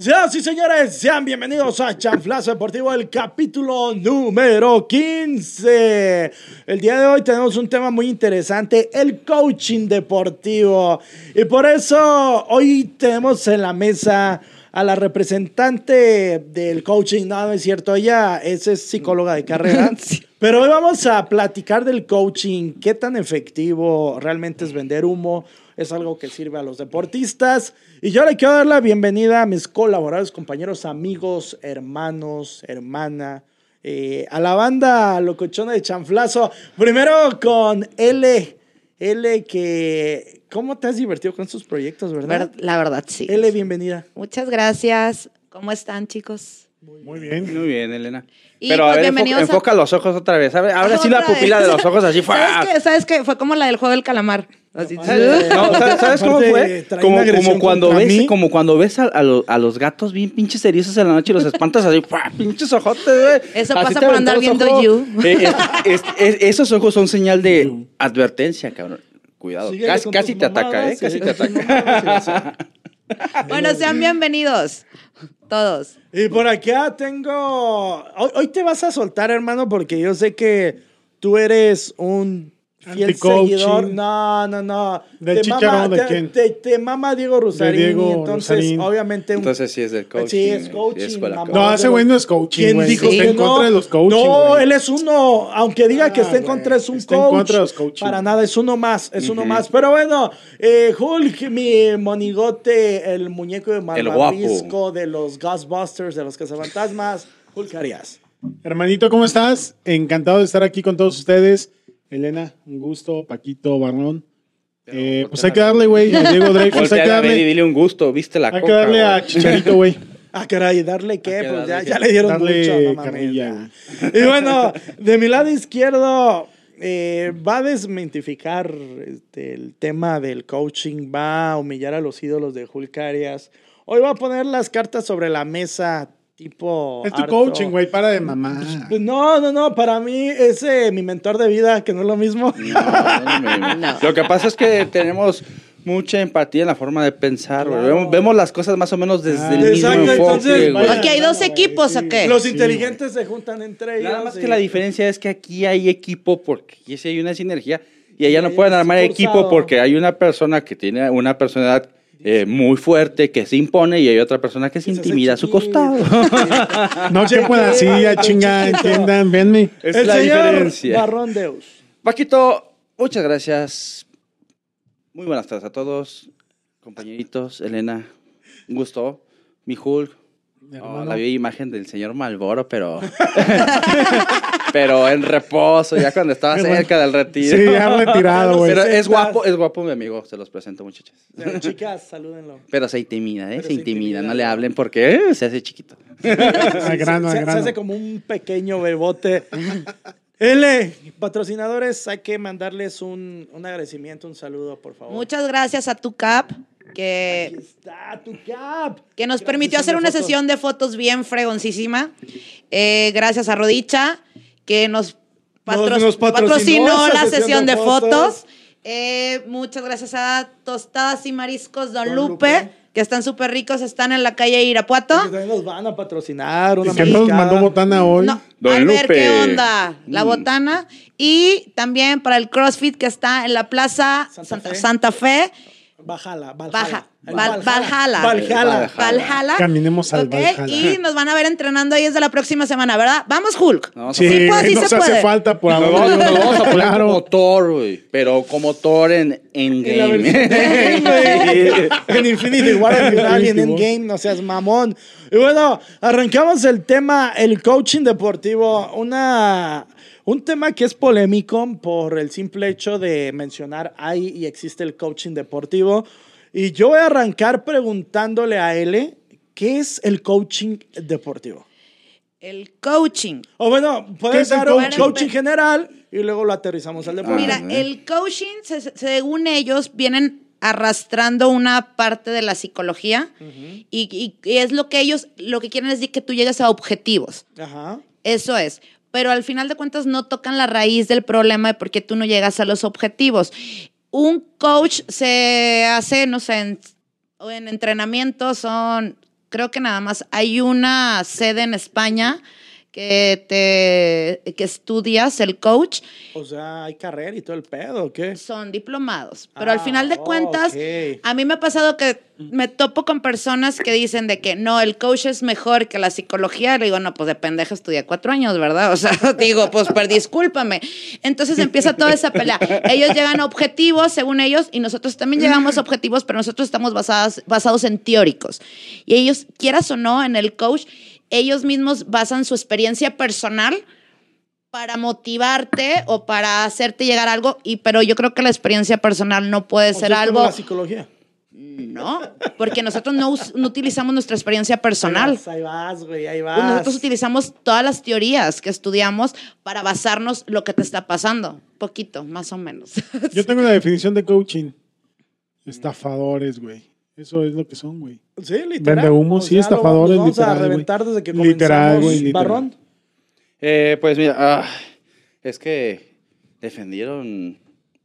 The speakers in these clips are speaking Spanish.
Ya, sí, señores, sean bienvenidos a Chanflazo Deportivo, el capítulo número 15. El día de hoy tenemos un tema muy interesante, el coaching deportivo. Y por eso hoy tenemos en la mesa a la representante del coaching. No, no es cierto, ella es, es psicóloga de carrera. Pero hoy vamos a platicar del coaching, qué tan efectivo realmente es vender humo es algo que sirve a los deportistas. Y yo le quiero dar la bienvenida a mis colaboradores, compañeros, amigos, hermanos, hermana, eh, a la banda locochona de Chanflazo. Primero con L. L, que. ¿Cómo te has divertido con estos proyectos, verdad? La verdad, sí. L, bienvenida. Muchas gracias. ¿Cómo están, chicos? Muy bien. Muy bien, Elena. Y Pero pues, a ver, bienvenidos enfoca, a- enfoca los ojos otra vez. ¿sabes? Ahora sí la Otra pupila vez. de los ojos así fue. ¿Sabes qué? ¿Sabes qué? Fue como la del juego del calamar. Así. No, ¿sabes, sabes cómo Aparte, fue? trae Como, una agresión como cuando contra ves, mí. como cuando ves a, a lo- a los gatos bien pinches erizos en la noche y los espantas así, ¡fua! pinches ojotes, güey. Eso Así pasa te por aventó andar los viendo ojos. You. Eh, es- es- es- esos ojos son señal de advertencia, cabrón. Cuidado. Síguele Casi, con casi tus te ataca, ¿eh? Casi síguele te con tus ataca. mamadas, Bueno, sean bienvenidos. Todos. Y por acá tengo. Hoy, hoy te vas a soltar, hermano, porque yo sé que tú eres un fiel seguidor. No, no, no. ¿Del te Chicharo mama, de te, quién? Te, te mama Diego Rosarini. Diego entonces, Rosarín. obviamente. un- Entonces sí es del coaching. Sí, es eh, coaching. No, ese güey no es coaching, ¿Quién güey. dijo Está que en no? contra de los coaching, No, güey. él es uno. Aunque diga que Ah, está en güey. contra, es un Está en coach. contra de los coaching. Para nada, es uno más. Es uno más. Pero bueno, eh, Hulk, mi monigote, el muñeco de malvavisco de los Ghostbusters, de los cazafantasmas. Hulk Arias. Hermanito, ¿cómo estás? Encantado de estar aquí con todos ustedes. Elena, un gusto. Paquito, Barrón. Eh, pues hay que darle, güey. A Diego Dreyfus, hay que darle. dile un gusto, viste la Hay coca. que darle a? Chicharito, güey. Ah, caray, darle qué, pues ya, ya le dieron Darle mucho, no mames, carrilla, ya. Y bueno, de mi lado izquierdo eh, va a desmentificar este, el tema del coaching, va a humillar a los ídolos de Hulk Arias. Hoy va a poner las cartas sobre la mesa, tipo. Es tu harto. coaching, güey. Para de mamá. Pues no, no, no, para mí es eh, mi mentor de vida, que no es lo mismo. No, no, no. Lo que pasa es que tenemos mucha empatía en la forma de pensar. güey. Claro. Vemos, vemos las cosas más o menos desde Ah, el mismo exacto, enfoque. entonces, vaya. Aquí hay dos equipos, ¿o qué? Los Sí, inteligentes se juntan entre ellos. Nada más que la diferencia es que aquí hay equipo porque aquí sí hay una sinergia y allá no pueden armar equipo porque hay una persona que tiene una personalidad eh, muy fuerte que se impone y hay otra persona que se se intimida a su costado. No que pueda así, a chinga, Chiquito. entiendan, venme. Es el la señor diferencia. Barrón Deus. Paquito, muchas gracias. Muy buenas tardes a todos, compañeritos, Elena, un gusto. Mi Hulk, oh, la vi imagen del señor Malboro, pero pero en reposo, ya cuando estaba Qué bueno. cerca del retiro. Sí, ya retirado, güey. Pero es guapo, es guapo mi amigo, se los presento, muchachas. Eh, Chicas, salúdenlo. Pero se intimida, ¿eh? Pero se se intimida, intimida, no le hablen porque eh, se hace chiquito. Al grano, se, hace como un pequeño bebote. L, patrocinadores, hay que mandarles un, un agradecimiento, un saludo, por favor. Muchas gracias a tu cap, Aquí que, está tu cap. que nos permitió hacer una fotos. sesión de fotos bien fregoncísima. Eh, gracias a Rodicha, que nos, patro- Nos- nos patrocinó la sesión de fotos. fotos. Eh, muchas gracias a Tostadas y Mariscos Don, Don Lupe, Lupe. que están súper ricos, están en la calle Irapuato. Que también nos van a patrocinar. Una ¿Y qué nos mandó botana hoy? No, Don al ver Lupe. qué onda, la Mm. botana. Y también para el CrossFit que está en la Plaza Santa Santa, Fe. Santa Fe. Valhalla. Baja. El Val- Valhalla. Valhalla. Valhalla. Caminemos al ¿ok? Valhalla. Y nos van a ver entrenando ahí desde la próxima semana, ¿verdad? Vamos, Hulk. No, Sí, Sí, pues, sí nos se hace puede. falta por Nos amor. vamos, a poner Claro. como Thor, güey. Pero como Thor en, en En Endgame, güey. en Infinity War al final y en. Endgame, no seas mamón. Y bueno, arrancamos el tema, el coaching deportivo, una, un tema que es polémico por el simple hecho de mencionar hay y existe el coaching deportivo. Y yo voy a arrancar preguntándole a L, ¿qué es el coaching deportivo? El coaching. O bueno, ¿Qué puedes dar un coaching? general y luego lo aterrizamos al deporte. Mira, el coaching, se- se- según ellos, vienen arrastrando una parte de la psicología y, y- y es lo que ellos, lo que quieren es decir que tú llegues a objetivos. Ajá. Eso es. Pero al final de cuentas no tocan la raíz del problema de por qué tú no llegas a los objetivos. Un coach se hace, no sé, en, en entrenamiento son creo que nada más hay una sede en España que te que estudias el coach O sea, hay carrera y todo el pedo, ¿o qué? son diplomados. Pero Ah, al final de oh, cuentas, ok. a mí me ha pasado que me topo con personas que dicen de que no, el coach es mejor que la psicología. Le digo, no, pues de pendeja estudié cuatro años, ¿verdad? O sea, digo, pues, pero discúlpame. Entonces empieza toda esa pelea. Ellos llegan a objetivos, según ellos, y nosotros también llegamos a objetivos, pero nosotros estamos basadas, basados en teóricos. Y ellos, quieras o no, en el coach, ellos mismos basan su experiencia personal para motivarte o para hacerte llegar a algo, y, pero yo creo que la experiencia personal no puede O ser sea, es como algo, la psicología. no, porque nosotros no, utilizamos nuestra experiencia Ahí personal. vas, Ahí vas, güey, ahí vas. Pues Nosotros utilizamos todas las teorías que estudiamos para basarnos lo que te está pasando, poquito, más o menos. Yo tengo la definición de coaching. Estafadores, güey. Eso es lo que son, güey. Sí, literal. Vende humo, O sí, sea, estafadores, vamos a literal, güey. reventar desde que Literal, comenzamos, güey, literal. Barrón. Eh, pues mira, ah, es que defendieron,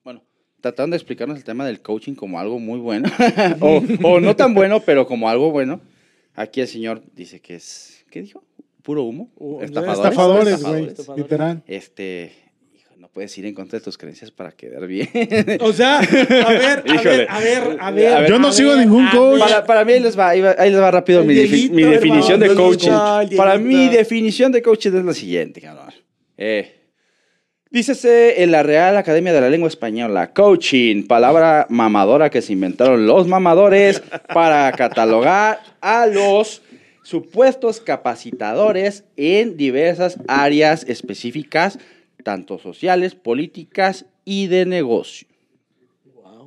bueno, trataron de explicarnos el tema del coaching como algo muy bueno, o, o no tan bueno, pero como algo bueno. Aquí el señor dice que es, ¿qué dijo? Puro humo. Uh, Estafadores. Estafadores, güey. Estafadores. Literal. Este, no puedes ir en contra de tus creencias para quedar bien. O sea, a ver, a ver, a ver, a ver. A ver. Yo no sigo ver, ningún coach. Para, para mí ahí les va, ahí les va rápido mi, defi- Dieguito, mi definición de hermano, coaching. Para mí definición de coaching es la siguiente, cabrón. Eh, dícese en la Real Academia de la Lengua Española, coaching, palabra mamadora que se inventaron los mamadores para catalogar a los supuestos capacitadores en diversas áreas específicas, tanto sociales, políticas y de negocio.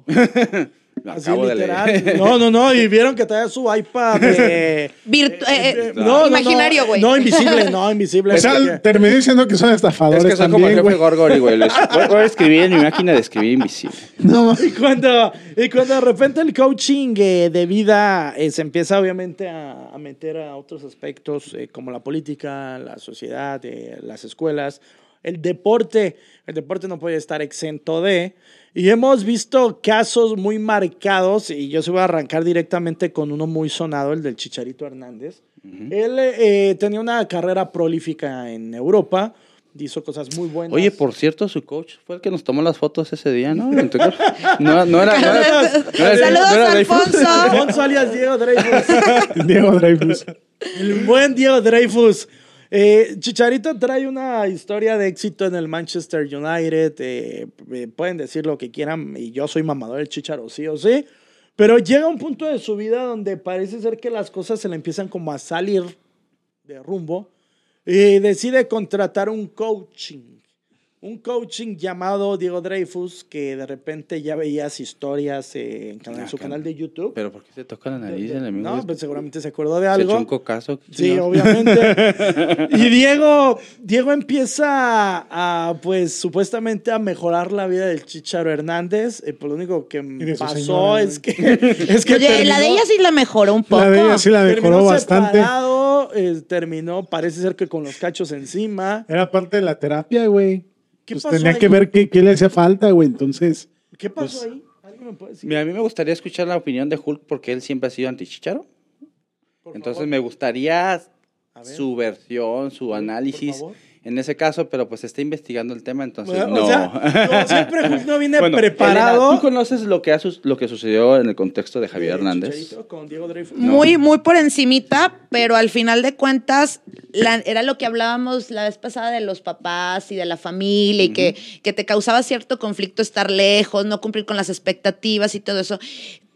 Lo Así acabo de leer. literal. No, no, no. Y vieron que traía su iPad de. Virtu- eh, eh, no, no, no. imaginario, güey. No, invisible, no, invisible. O sea, porque- terminé diciendo que son estafadores Es que soy como el jefe güey. Gorgory, güey. Voy, voy a escribir en mi máquina de escribir invisible. No, Y cuando, y cuando de repente el coaching eh, de vida eh, se empieza obviamente a, a meter a otros aspectos eh, como la política, la sociedad, eh, las escuelas, el deporte, el deporte no puede estar exento de. Y hemos visto casos muy marcados, y yo se voy a arrancar directamente con uno muy sonado, el del Chicharito Hernández. Él eh, tenía una carrera prolífica en Europa, hizo cosas muy buenas. Oye, por cierto, su coach fue el que nos tomó las fotos ese día, ¿no? En tu casa. No, no era. No era, no era- Saludos, no era. Alfonso. Alfonso alias Diego Dreyfus. Diego Dreyfus. El buen Diego Dreyfus. Eh, Chicharito trae una historia de éxito en el Manchester United. eh, eh, pueden decir lo que quieran, y yo soy mamador del Chicharo, sí o sí. Pero llega un punto de su vida donde parece ser que las cosas se le empiezan como a salir de rumbo. Y decide contratar un coaching. Un coaching llamado Diego Dreyfus, que de repente ya veías historias eh, en, canal- en su Ah, canal de YouTube. Pero ¿por qué se toca la nariz el amigo? no, pues seguramente se acordó de ¿Se algo. echó un cocazo? Sí, obviamente. y Diego, Diego empieza a, pues, supuestamente a mejorar la vida del Chicharo Hernández. Eh, pues lo único que pasó señora, es que, es que Oye, la de ella sí la mejoró un poco. La de ella sí la terminó mejoró bastante. separado, eh, terminó, parece ser que con los cachos encima. Era parte de la terapia, güey. ¿Qué Pues pasó tenía ahí? que ver qué, qué le hacía falta, güey. Entonces, ¿Qué pasó Pues- ahí? ¿Alguien me puede decir? Mira, a mí me gustaría escuchar la opinión de Hulk porque él siempre ha sido antichicharo. Por Entonces favor. me gustaría su versión, su análisis favor. En ese caso, pero pues está investigando el tema, entonces Bueno, no. O sea, como siempre Hulk no viene Bueno, preparado. Elena, ¿Tú conoces lo que, ha sus- lo que sucedió en el contexto de Javier Hernández? Con Diego. Muy, muy por encimita, pero al final de cuentas la- era lo que hablábamos la vez pasada de los papás y de la familia y que, que te causaba cierto conflicto estar lejos, no cumplir con las expectativas y todo eso.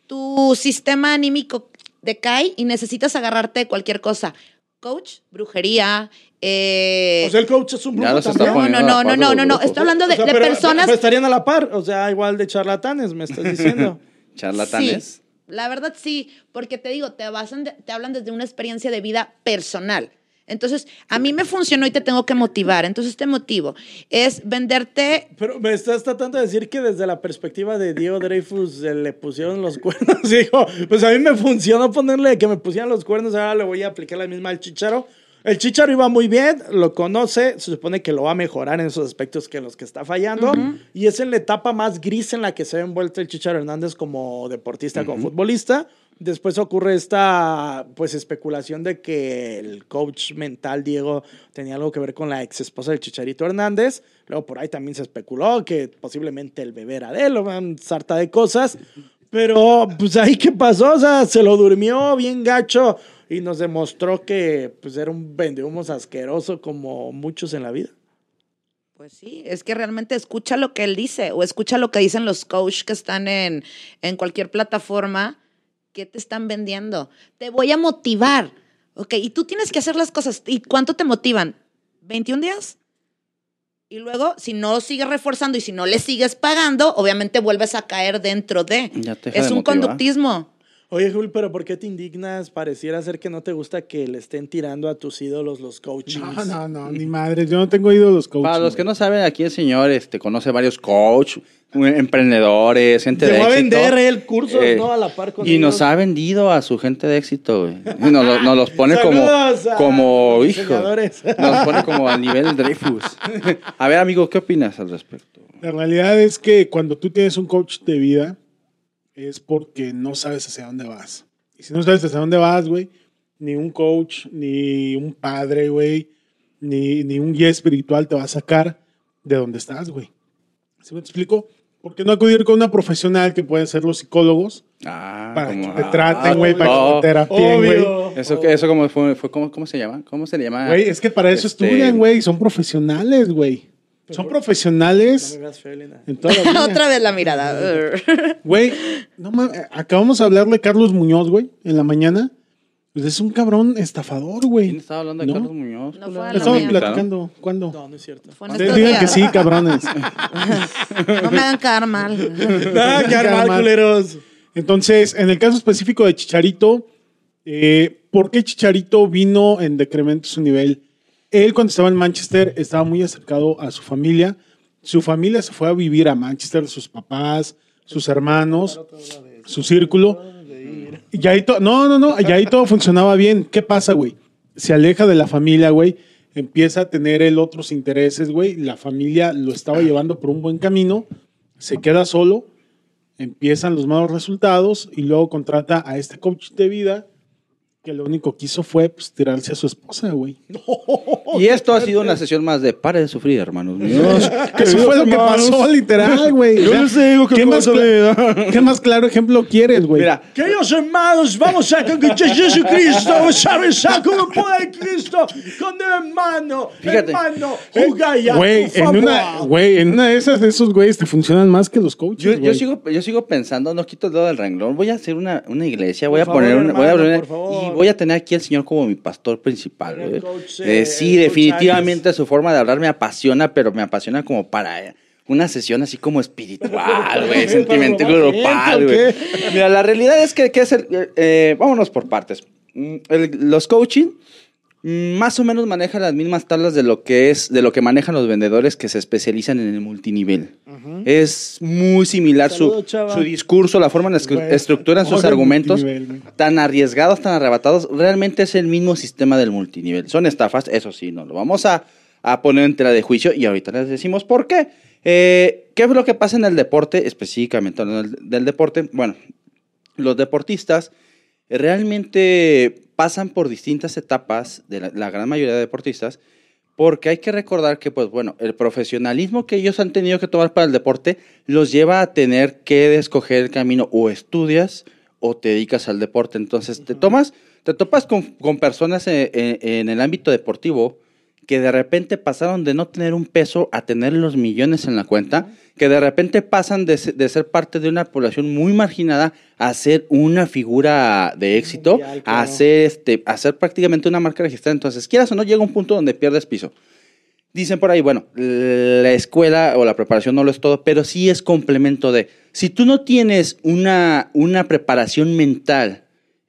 Tu sistema anímico decae y necesitas agarrarte de cualquier cosa. Coach, brujería, eh, O sea, el coach es un brujo también. no, no, no, no, no, no, no. Estoy hablando de, O sea, de pero- personas. pero estarían a la par, o sea, igual de charlatanes, me estás diciendo. Charlatanes. Sí, la verdad sí, porque te digo, te, basan de- te hablan desde una experiencia de vida personal. Entonces, a mí me funcionó y te tengo que motivar. Entonces, te motivo. Es venderte. Pero me estás tratando de decir que desde la perspectiva de Diego Dreyfus le pusieron los cuernos. Dijo, pues a mí me funcionó ponerle que me pusieran los cuernos, ahora le voy a aplicar la misma al chicharo. El Chicharo iba muy bien, lo conoce, se supone que lo va a mejorar en esos aspectos que los que está fallando. Y es en la etapa más gris en la que se ve envuelto el Chicharo Hernández como deportista, como futbolista. Después ocurre esta pues especulación de que el coach mental Diego tenía algo que ver con la ex esposa del Chicharito Hernández. Luego por ahí también se especuló que posiblemente el bebé era de él, una sarta de cosas. Pero pues ahí qué pasó, o sea, se lo durmió bien gacho y nos demostró que pues era un vendehumos asqueroso como muchos en la vida. Pues sí, es que realmente escucha lo que él dice o escucha lo que dicen los coaches que están en, en cualquier plataforma. ¿Qué te están vendiendo? Te voy a motivar. Ok, y tú tienes que hacer las cosas. ¿Y cuánto te motivan? ¿21 días? Y luego, si no sigues reforzando y si no le sigues pagando, obviamente vuelves a caer dentro de. Ya te es de un motivar. conductismo. Oye, Jul, pero ¿por qué te indignas? Pareciera ser que no te gusta que le estén tirando a tus ídolos los coaches. No, no, no, ni madre. Yo no tengo ídolos coach. Para los que no saben, aquí el señor este, conoce varios coach, emprendedores, gente Te de va a éxito. vender él cursos, Eh, ¿no? A la par con Y nos ha vendido a su gente de éxito, güey. Y Nos, lo- nos los pone como, como los hijo. Nos pone como al nivel Dreyfus. A ver, amigo, ¿qué opinas al respecto? La realidad es que cuando tú tienes un coach de vida, es porque no sabes hacia dónde vas. Y si no sabes hacia dónde vas, güey, ni un coach, ni un padre, güey, ni, ni un guía espiritual te va a sacar de donde estás, güey. ¿Sí me explico? ¿Por qué no acudir con una profesional que pueden ser los psicólogos Ah, para como- que te ah, traten, güey, para que te terapien, güey? Eso, que- eso como fue, fue ¿cómo, ¿cómo se llama? ¿Cómo se le llama? Güey, es que para eso Este- estudian, güey, son profesionales, güey. Son No profesionales me veas feo, Elena. en toda la vida. Otra vez la mirada. Güey, no mames, acabamos de hablarle a Carlos Muñoz, güey, en la mañana. Pues es un cabrón estafador, güey. ¿Quién estaba hablando de ¿No? Carlos Muñoz? No fue a la Estamos platicando. ¿Cuándo? No, no es cierto. Ustedes digan que sí, cabrones. No me hagan quedar mal. Nada, que Calma. mal, culeros. Entonces, en el caso específico de Chicharito, eh, ¿por qué Chicharito vino en decremento su nivel? Él cuando estaba en Manchester estaba muy acercado a su familia. Su familia se fue a vivir a Manchester, sus papás, sus hermanos, su círculo. Y ahí to- no, no, no, y ahí todo funcionaba bien. ¿Qué pasa, güey? Se aleja de la familia, güey. Empieza a tener él otros intereses, güey. La familia lo estaba llevando por un buen camino. Se queda solo empiezan los malos resultados y luego contrata a este coach de vida que lo único que hizo fue pues, tirarse a su esposa, güey. Y esto ha sido una sesión más de pare de sufrir, hermanos míos. Eso fue lo que pasó, literal, güey. Yo les digo que ¿qué, más cosa cla- ¿Qué más claro ejemplo quieres, güey? Mira, Queridos hermanos, vamos a conquistar Jesucristo. ¿Sabes a cómo puede Cristo? Con hermano, Fíjate. hermano, jugaya, Güey, por en favor. una, güey, en una de esas de esos güeyes te funcionan más que los coaches. yo, yo, güey. sigo, yo sigo pensando, no quito el dedo del renglón, voy a hacer una, una iglesia, voy Por a favor, poner una, voy a poner- por favor. y voy a tener aquí al Señor como mi pastor principal. Coach, Eh, eh, sí, coach definitivamente su forma de hablar me apasiona, pero me apasiona como para eh, una sesión así como espiritual, güey, sentimental, ¿Para romántico grupal, güey. Mira, la realidad es que, que es el, eh, eh, vámonos por partes. Mm, el- los coaching más o menos manejan las mismas tablas de lo que es, de lo que manejan los vendedores que se especializan en el multinivel. Es muy similar su, su discurso, la forma en la que estructuran sus argumentos, tan arriesgados, tan arrebatados, realmente es el mismo sistema del multinivel. Son estafas, eso sí, no lo vamos a, a poner en tela de juicio y ahorita les decimos por qué. Eh, ¿Qué es lo que pasa en el deporte, específicamente del, del deporte? Bueno, los deportistas realmente pasan por distintas etapas, de la, la gran mayoría de deportistas, porque hay que recordar que, pues bueno, el profesionalismo que ellos han tenido que tomar para el deporte los lleva a tener que escoger el camino. O estudias o te dedicas al deporte. Entonces, te tomas, te topas con, con personas en, en- en el ámbito deportivo que de repente pasaron de no tener un peso a tener los millones en la cuenta, que de repente pasan de, de ser parte de una población muy marginada a ser una figura de éxito, Mundial, a ser, este, a ser prácticamente una marca registrada. Entonces, quieras o no, llega un punto donde pierdes piso. Dicen por ahí, bueno, la escuela o la preparación no lo es todo, pero sí es complemento de. Si tú no tienes una, una preparación mental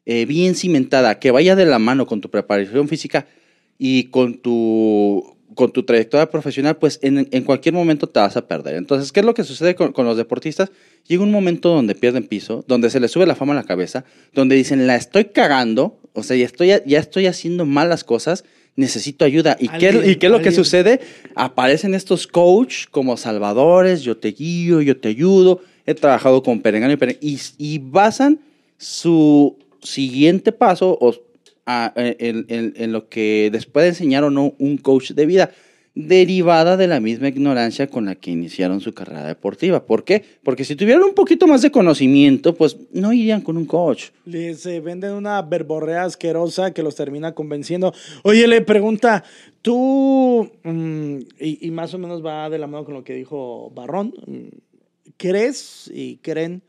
eh, bien cimentada, que vaya de la mano con tu preparación física y con tu con tu trayectoria profesional, pues en, en cualquier momento te vas a perder. Entonces, ¿qué es lo que sucede con, con los deportistas? Llega un momento donde pierden piso, donde se les sube la fama a la cabeza, donde dicen, la estoy cagando, o sea, ya estoy, ya estoy haciendo malas cosas, necesito ayuda. ¿Y, qué, ¿y qué es lo que sucede? Aparecen estos coach como salvadores, yo te guío, yo te ayudo, he trabajado con Perengano y Perengano, y, y basan su siguiente paso o, a- en, lo que después de enseñar o no un coach de vida, derivada de la misma ignorancia con la que iniciaron su carrera deportiva. ¿Por qué? Porque si tuvieran un poquito más de conocimiento, pues no irían con un coach. Les eh, venden una verborrea asquerosa que los termina convenciendo. Oye, le pregunta, tú, mm, y, y más o menos va de la mano con lo que dijo Barrón, mm, ¿crees y creen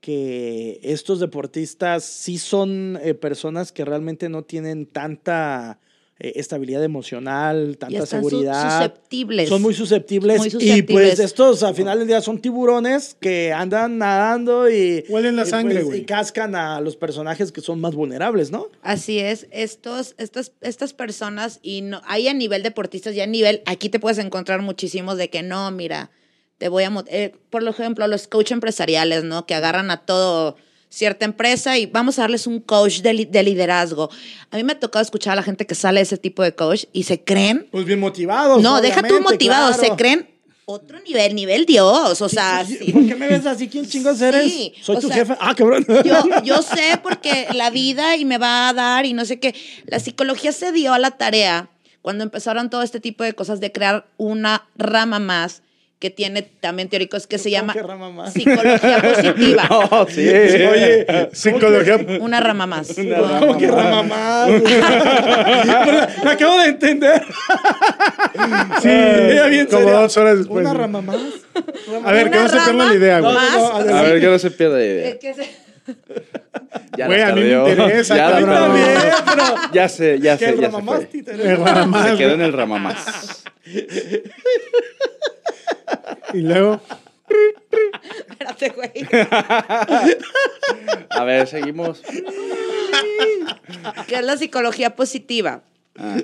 que estos deportistas sí son eh, personas que realmente no tienen tanta eh, estabilidad emocional, Y tanta están su- seguridad? susceptibles. Son muy susceptibles. Muy Y pues susceptibles. estos al final del día son tiburones que andan nadando y... Huelen la y, sangre, pues, güey. y cascan a los personajes que son más vulnerables, ¿no? Así es, estos, estas, estas personas, y no, hay a nivel deportistas y a nivel, aquí te puedes encontrar muchísimos de que no, mira, te voy a, eh, por ejemplo, los coach empresariales, ¿no? Que agarran a todo cierta empresa y vamos a darles un coach de, li- de liderazgo. A mí me ha tocado escuchar a la gente que sale de ese tipo de coach y se creen, Pues bien motivados. no, deja tú motivados, claro. se creen otro nivel, nivel Dios, o sea, ¿Y- sí. ¿Por qué me ves así? ¿Quién chingos eres? Sí, Soy tu sea, jefe. Ah, cabrón. Yo, yo sé porque la vida y me va a dar y no sé qué. La psicología se dio a la tarea cuando empezaron todo este tipo de cosas de crear una rama más que tiene también teóricos que se ¿Cómo llama que rama más? psicología positiva. No, sí. Oye, Psicología. Una rama más. ¿Cómo que rama más? la, la acabo de entender. Sí, Ella bien como seria. dos horas después. Una rama más. A ver, que Una no se pierda rama la idea, güey. a ver, que no se pierda es idea. que se- Ya Güey, la a mí me interesa, Ya la cabrón. También, pero... Ya sé, ya ¿Qué sé, el ya rama se fue. El interesa? rama más, Se quedó en el ramamás. Y luego, Espérate, güey. A ver, seguimos. que es la psicología positiva,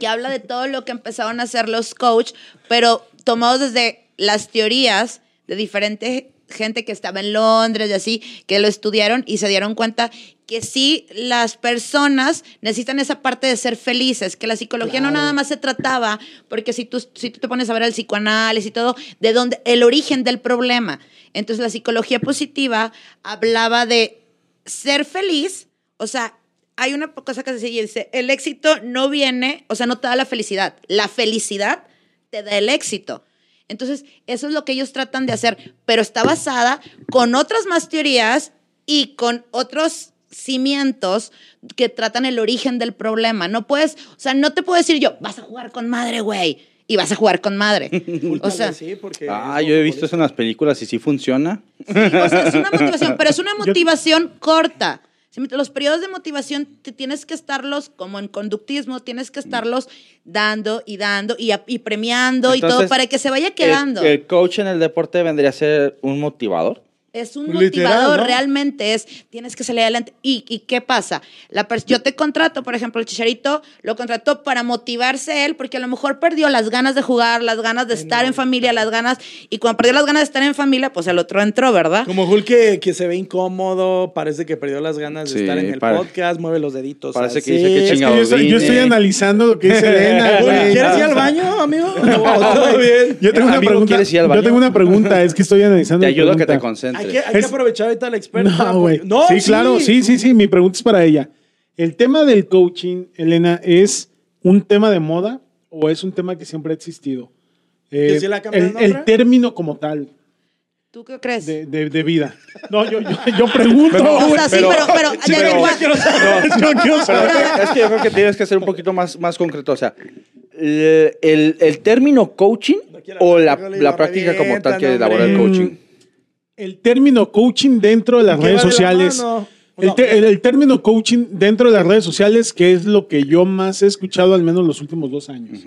que habla de todo lo que empezaron a hacer los coach, pero tomados desde las teorías de diferente gente que estaba en Londres y así, que lo estudiaron y se dieron cuenta que sí, las personas necesitan esa parte de ser felices, que la psicología no nada más se trataba, porque si tú, si tú te pones a ver el psicoanálisis y todo, de dónde, el origen del problema. Entonces la psicología positiva hablaba de ser feliz, o sea, hay una cosa que se dice, el éxito no viene, o sea, no te da la felicidad, la felicidad te da el éxito. Entonces, eso es lo que ellos tratan de hacer, pero está basada con otras más teorías y con otros cimientos que tratan el origen del problema. No puedes, o sea, no te puedo decir yo, vas a jugar con madre, güey, y vas a jugar con madre. o sea, sí, porque Ah, yo he visto eso en las películas y sí funciona. Sí, o sea, es una motivación, pero es una motivación corta. Los periodos de motivación te tienes que estarlos, como en conductismo, tienes que estarlos dando y dando y, a- y premiando y todo para que se vaya quedando. El, el coach en el deporte vendría a ser un motivador. Es un Literal, motivador, ¿no? realmente es, tienes que salir adelante. ¿Y, y qué pasa? La yo te contrato, por ejemplo, el Chicharito lo contrató para motivarse él, porque a lo mejor perdió las ganas de jugar, las ganas de estar en familia, las ganas, y cuando perdió las ganas de estar en familia, pues el otro entró, ¿verdad? Como Hulk que, que se ve incómodo, parece que perdió las ganas de Sí, estar en el podcast, mueve los deditos. parece que dice que es que Chingado yo estoy, yo estoy analizando lo que dice Elena. ¿Quieres ir al baño, amigo? No, todo bien. Yo tengo una Amigo, pregunta. ¿quieres ir al Yo tengo una pregunta, es que estoy analizando. Te ayudo a que te pregunta. Hay que, hay que Es- aprovechar ahorita la experta. No, güey. porque- No, sí, claro, sí, sí, sí. Mi pregunta es para ella. ¿El tema del coaching, Elena, es un tema de moda o es un tema que siempre ha existido? Eh, ¿Que sí le ha cambiado el, el término como tal ¿Tú qué crees? de, de- de vida. No, yo, yo, yo pregunto. Pero- o sea, sí, pero- pero, Yo quiero saber. es que yo creo que tienes que ser un poquito más, más concreto. O sea, el, el- el término coaching No quiero o la, la práctica como tal que elabora el coaching. El término coaching dentro de las ¿Qué redes la sociales. mano? El, No. te- el- el término coaching dentro de las redes sociales, que es lo que yo más he escuchado al menos los últimos dos años.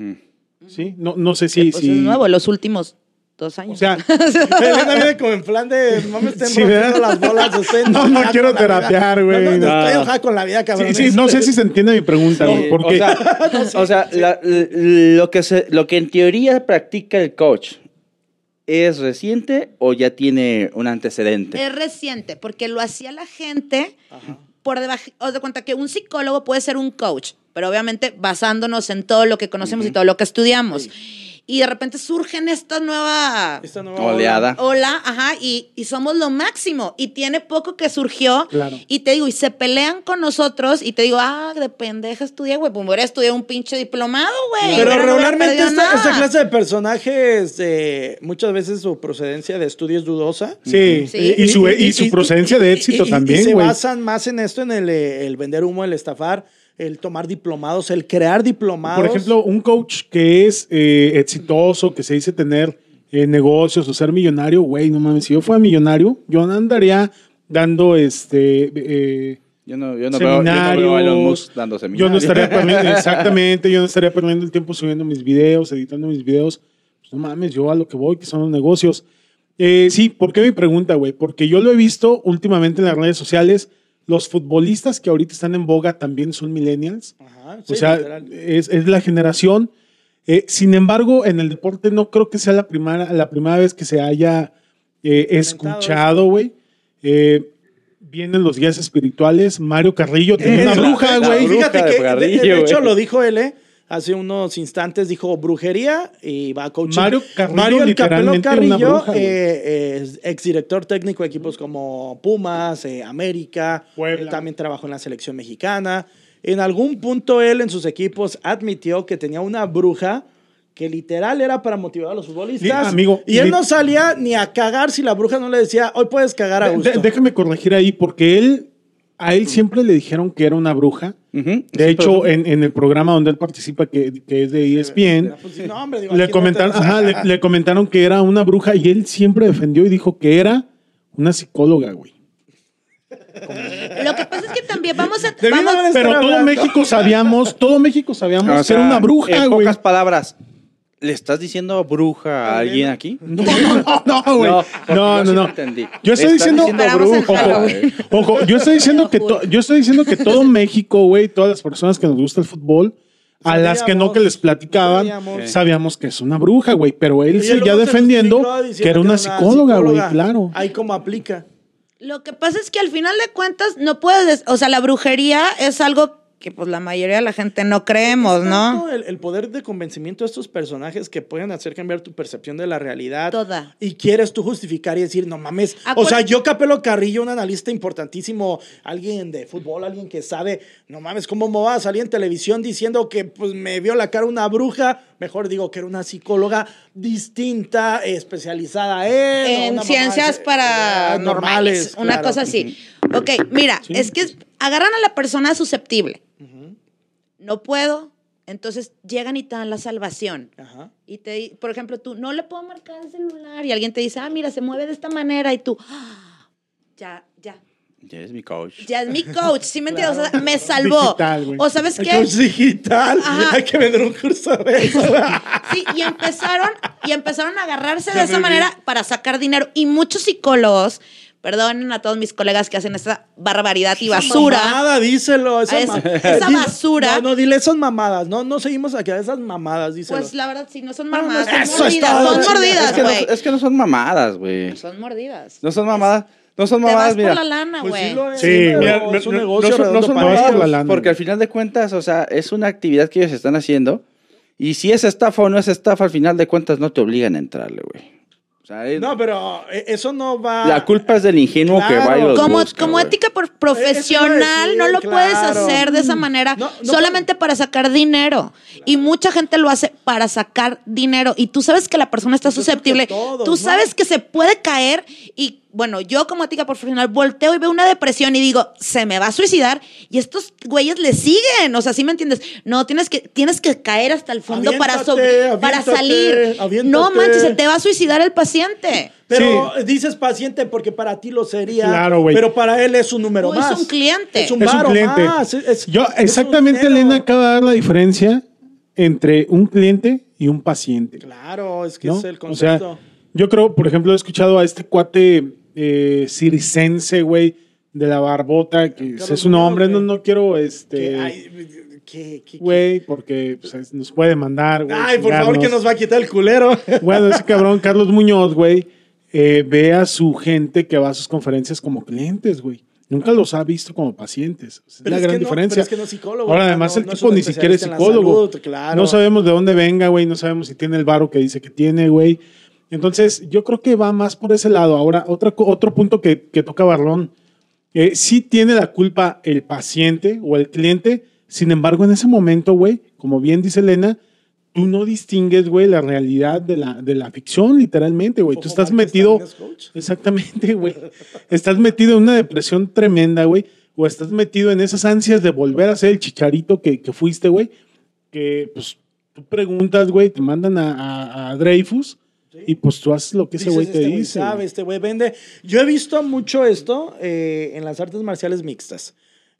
¿Sí? No, no sé si... Pues si- es nuevo, los últimos dos años. O sea, Elena viene como en plan de, no me estén Sí, rompiendo ¿verdad? las bolas. No, no enojada quiero la terapear, güey, No, no, no. estoy enojada con la vida, cabrón. sí, sí, no sé si se entiende mi pregunta, güey, Sí, porque O sea, o sea, la- lo, que se, lo que en teoría practica el coach, ¿es reciente o ya tiene un antecedente? Es reciente, porque lo hacía la gente por debajo. Os de cuenta que un psicólogo puede ser un coach, pero obviamente basándonos en todo lo que conocemos y todo lo que estudiamos. Y de repente surgen Esta nueva Oleada. Hola, ajá, y, y somos lo máximo. Y tiene poco que surgió. Claro. Y te digo, y se pelean con nosotros. Y te digo, ah, de pendeja estudié, güey. Pues me hubiera estudiado un pinche diplomado, güey. Pero no regularmente esta, clase de personajes, eh, muchas veces su procedencia de estudio es dudosa. sí, Sí. Y, su, y su procedencia de éxito también, Y se güey. basan más en esto, en el, eh, el vender humo, el estafar, el tomar diplomados, el crear diplomados. Por ejemplo, un coach que es eh, exitoso, que se dice tener eh, negocios o ser millonario, güey, no mames, si yo fuera millonario, yo no andaría dando este... eh, Yo no, yo no, veo, yo no veo a Elon Musk dando Yo no seminarios. estaría perdiendo, exactamente, yo no estaría perdiendo el tiempo subiendo mis videos, editando mis videos. Pues no mames, yo a lo que voy, que son los negocios. Eh, sí, ¿por qué mi pregunta, güey? Porque yo lo he visto últimamente en las redes sociales. Los futbolistas que ahorita están en boga también son millennials. Ajá, o sí, sea, literal. es, es la generación. Eh, sin embargo, en el deporte no creo que sea la primera, la primera vez que se haya eh, escuchado, güey. Eh, vienen los guías espirituales. Mario Carrillo tenía una bruja, güey. Fíjate de que, de, hecho, lo dijo él, ¿eh? Hace unos instantes dijo brujería y va a coaching. Mario Carrillo, Mario el una Carrillo, bruja, eh, es exdirector técnico de equipos como Pumas, eh, América. Puebla. Él también trabajó en la selección mexicana. En algún punto él en sus equipos admitió que tenía una bruja que literal era para motivar a los futbolistas. Li- amigo, y él no salía ni a cagar si la bruja no le decía, hoy puedes cagar a De- gusto. de- déjame corregir ahí, porque él, a él siempre le dijeron que era una bruja. De hecho, en, en el programa donde él participa, que, que es de E ESPN, no, hombre, digo, le no comentaron, te- ajá, le, le comentaron que era una bruja y él siempre defendió y dijo que era una psicóloga, güey. Lo que pasa es que también vamos a. Vamos- Pero todo hablando. México sabíamos, todo México sabíamos O que era una bruja, En güey. pocas palabras, ¿le estás diciendo bruja a alguien aquí? No, no, no, güey. No, No, yo no, no. entendí. Yo estoy diciendo, bruja. Ojo, yo estoy diciendo que to- yo estoy diciendo que todo México, güey, todas las personas que nos gusta el fútbol, a las que no que les platicaban, Sabíamos. sabíamos que es una bruja, güey, pero él seguía se defendiendo que era una psicóloga, güey, claro. Ahí como aplica. Lo que pasa es que al final de cuentas no puedes, o sea, la brujería es algo que pues la mayoría de la gente no creemos, ¿no? El, el poder de convencimiento de estos personajes que pueden hacer cambiar tu percepción de la realidad. Toda. Y quieres tú justificar y decir, no mames. O sea, yo Capelo Carrillo, un analista importantísimo, alguien de fútbol, alguien que sabe, no mames, ¿cómo me va a salir en televisión diciendo que pues me vio la cara una bruja? Mejor digo que era una psicóloga distinta, especializada en... en ciencias para eh, normales, una claro. cosa así. Ok, mira, es que agarran a la persona susceptible. No puedo, entonces llegan y te dan la salvación. Ajá. Y te, por ejemplo, tú no le puedo marcar el celular y alguien te dice, ah, mira, se mueve de esta manera y tú, "Ah, ya, ya, Ya es mi coach. ya es mi coach, ¿sí me entiendes? O sea, me salvó. Digital, o sabes El qué? coach digital. Ajá. Hay que vender un curso de eso. Sí, y empezaron, y empezaron a agarrarse de Ya esa me vi. manera para sacar dinero. Y muchos psicólogos, perdonen a todos mis colegas que hacen esta barbaridad y basura. Mamada, díselo. Esa, esa Di- basura. No, no, dile, son mamadas. No, no seguimos aquí a esas mamadas, díselo. Pues la verdad, sí, no son No, no, mamadas, son eso es mordidas, todo, son mordidas, Es que, no, güey. es que no son mamadas, güey. Son mordidas. No son mamadas. No son Te vas mamadas, por mira. la lana, Pues güey. sí lo es. Sí, pero mira, es un no, negocio no son, no son mamadas por la lana, porque al final de cuentas, o sea, es una actividad que ellos están haciendo. Y si es estafa o no es estafa, al final de cuentas no te obligan a entrarle, güey. O sea, es- No, pero eh, eso no va. la culpa es del ingenuo que va y los Como, busca, como güey. ética a profesional, decir, no lo puedes hacer de esa manera No, no solamente para sacar dinero. Y mucha gente lo hace para sacar dinero. Y tú sabes que la persona está susceptible. todos, tú ¿no? sabes que se puede caer y, bueno, yo como ética profesional volteo y veo una depresión y digo, se me va a suicidar. Y estos güeyes le siguen. O sea, ¿sí me entiendes? No, tienes que, tienes que caer hasta el fondo para, sobre- para salir. aviéntate. No manches, se te va a suicidar el paciente. Pero dices paciente porque para ti lo sería. Claro, güey. Pero para él es un número No, es más. un cliente. Es un, Es un cliente. más. es- es- Yo, es un exactamente. Elena, acaba de dar la diferencia entre un cliente y un paciente. Claro, es que ¿no? es el O sea, concepto. Yo creo, por ejemplo, he escuchado a este cuate eh, circense, güey, de la barbota, que es un hombre, no, no quiero, este, güey, porque pues, nos puede mandar, güey. Ay, por favor, que nos va a quitar el culero. Bueno, ese cabrón, Carlos Muñoz, güey, eh, ve a su gente que va a sus conferencias como clientes, güey. Nunca los ha visto como pacientes. Es Pero la es gran que no- diferencia. pero es que no es psicólogo, Ahora, además, no- el tipo ni siquiera es psicólogo. salud, claro. No sabemos de dónde venga, güey. No sabemos si tiene el varo que dice que tiene, güey. Entonces, yo creo que va más por ese lado. Ahora, otra, co- otro punto que, que toca Barlón. Eh, sí tiene la culpa el paciente o el cliente. Sin embargo, en ese momento, güey, como bien dice Elena, tú no distingues, güey, la realidad de la, de la ficción, literalmente, güey. Tú estás metido. Exactamente, güey. Estás metido en una depresión tremenda, güey. O estás metido en esas ansias de volver a ser el chicharito que, que fuiste, güey. Que, pues, tú preguntas, güey, te mandan a, a- a Dreyfus y pues tú haces lo que ese güey te este dice. sabe, güey. este güey vende. Yo he visto mucho esto eh, en las artes marciales mixtas.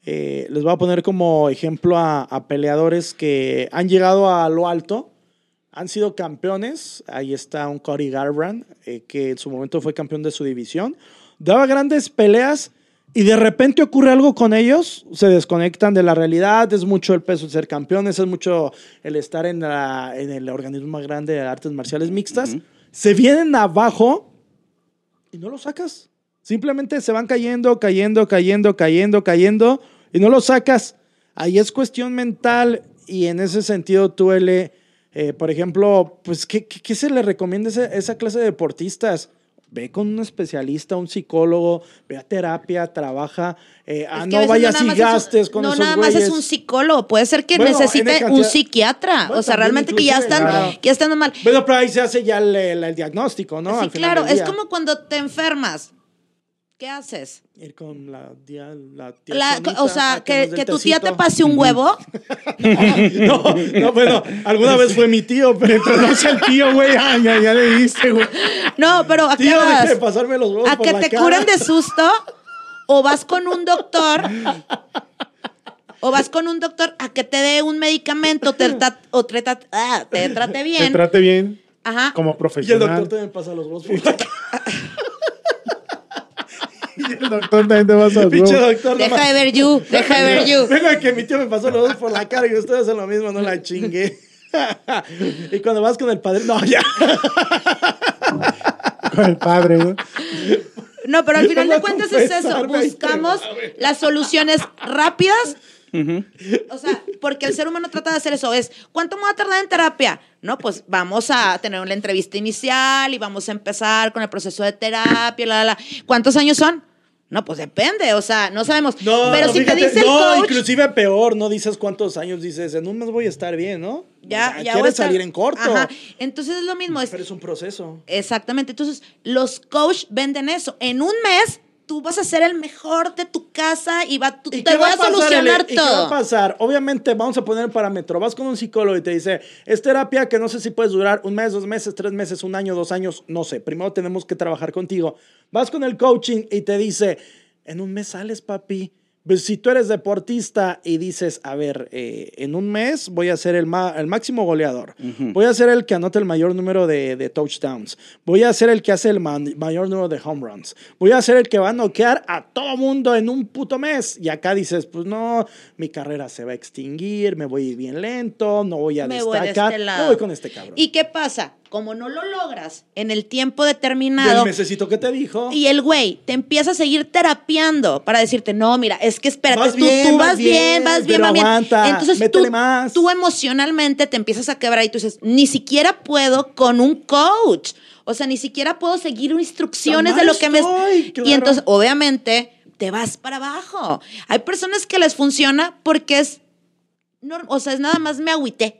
Eh, les voy a poner como ejemplo a, a peleadores que han llegado a lo alto, han sido campeones. Ahí está un Cody Garbrandt, eh, que en su momento fue campeón de su división. Daba grandes peleas y de repente ocurre algo con ellos, se desconectan de la realidad, es mucho el peso de ser campeones, es mucho el estar en, la- en el organismo más grande de artes marciales mixtas. Se vienen abajo y no lo sacas. Simplemente se van cayendo, cayendo, cayendo, cayendo, cayendo y no lo sacas. Ahí es cuestión mental y en ese sentido L, eh, por ejemplo, pues, ¿qué, qué, qué se le recomienda a esa clase de deportistas? Ve con un especialista, un psicólogo, ve a terapia, trabaja, eh, ah, no vayas y más es un- gastes con No, esos nada más es un psicólogo. Puede ser que Bueno, necesite un psiquiatra. Bueno, o sea, realmente que ya están, claro. que ya están mal. Pero ahí se hace ya el, el- el diagnóstico, ¿no? sí, Al final claro. Es como cuando te enfermas. ¿Qué haces? Ir con la tía, la tía La- o sea, que tu tía te pase un huevo. No, no, bueno, alguna vez fue mi tío, pero No sea el tío, güey. Ya, ya le diste, güey. No, pero ¿a qué tío, vas? deje de pasarme los huevos ¿A por que la te cara. curen de susto? ¿O vas con un doctor? ¿O vas con un doctor a que te dé un medicamento te tra- o te, tra- ah, te trate Te bien? trate bien Ajá. como Y el profesional. doctor también pasa los huevos por la cara. El doctor también te vas a Pinche doctor. no Deja de ver you, deja de ver you. Venga, que mi tío me pasó los dos por la cara y ustedes hacen lo mismo, no la chingue. y cuando vas con el padre, no, ya. con el padre, güey. No, pero al final de cuentas es eso. Buscamos las soluciones rápidas. O sea, porque el ser humano trata de hacer eso. Es, ¿cuánto me va a tardar en terapia? No, pues vamos a tener una entrevista inicial y vamos a empezar con el proceso de terapia, la, la, la. ¿Cuántos años son? No, pues depende, o sea, no sabemos. No, pero no, si fíjate, te dice el no, coach, inclusive peor, no dices cuántos años, dices, en un mes voy a estar bien, ¿no? ya, O sea, ya voy a quieres estar- salir en corto. Ajá. Entonces es lo mismo. Es, Pero es un proceso. Exactamente. Entonces, los coach venden eso. En un mes, tú vas a ser el mejor de tu casa y va, tú- ¿Y te voy va a pasar, solucionar? ¿Y qué va a todo. pasar? Obviamente, vamos a poner el parámetro. Vas con un psicólogo y te dice, es terapia que no sé si puedes durar un mes, dos meses, tres meses, un año, dos años, no sé. Primero tenemos que trabajar contigo. Vas con el coaching y te dice, en un mes sales, papi. Pues si tú eres deportista y dices, a ver, eh, en un mes voy a ser el, el máximo goleador, voy a ser el que anota el mayor número de, de touchdowns, voy a ser el que hace el ma- mayor número de home runs, voy a ser el que va a noquear a todo mundo en un puto mes. Y acá dices, pues no, mi carrera se va a extinguir, me voy a ir bien lento, no voy a Me voy de destacar, este me voy con este cabrón. ¿Y qué pasa? Como no lo logras en el tiempo determinado, mesecito que te dijo. y el güey te empieza a seguir terapiando para decirte, no, mira, es que espérate, Vas tú, bien, tú vas vas bien, bien, vas bien, vas bien. aguanta, Entonces métele tú, más. tú emocionalmente te empiezas a quebrar y tú dices, ni siquiera puedo con un coach. O sea, ni siquiera puedo seguir instrucciones de lo que me... claro. Y entonces, obviamente, te vas para abajo. Hay personas que les funciona porque es... norm- o sea, es nada más me agüité.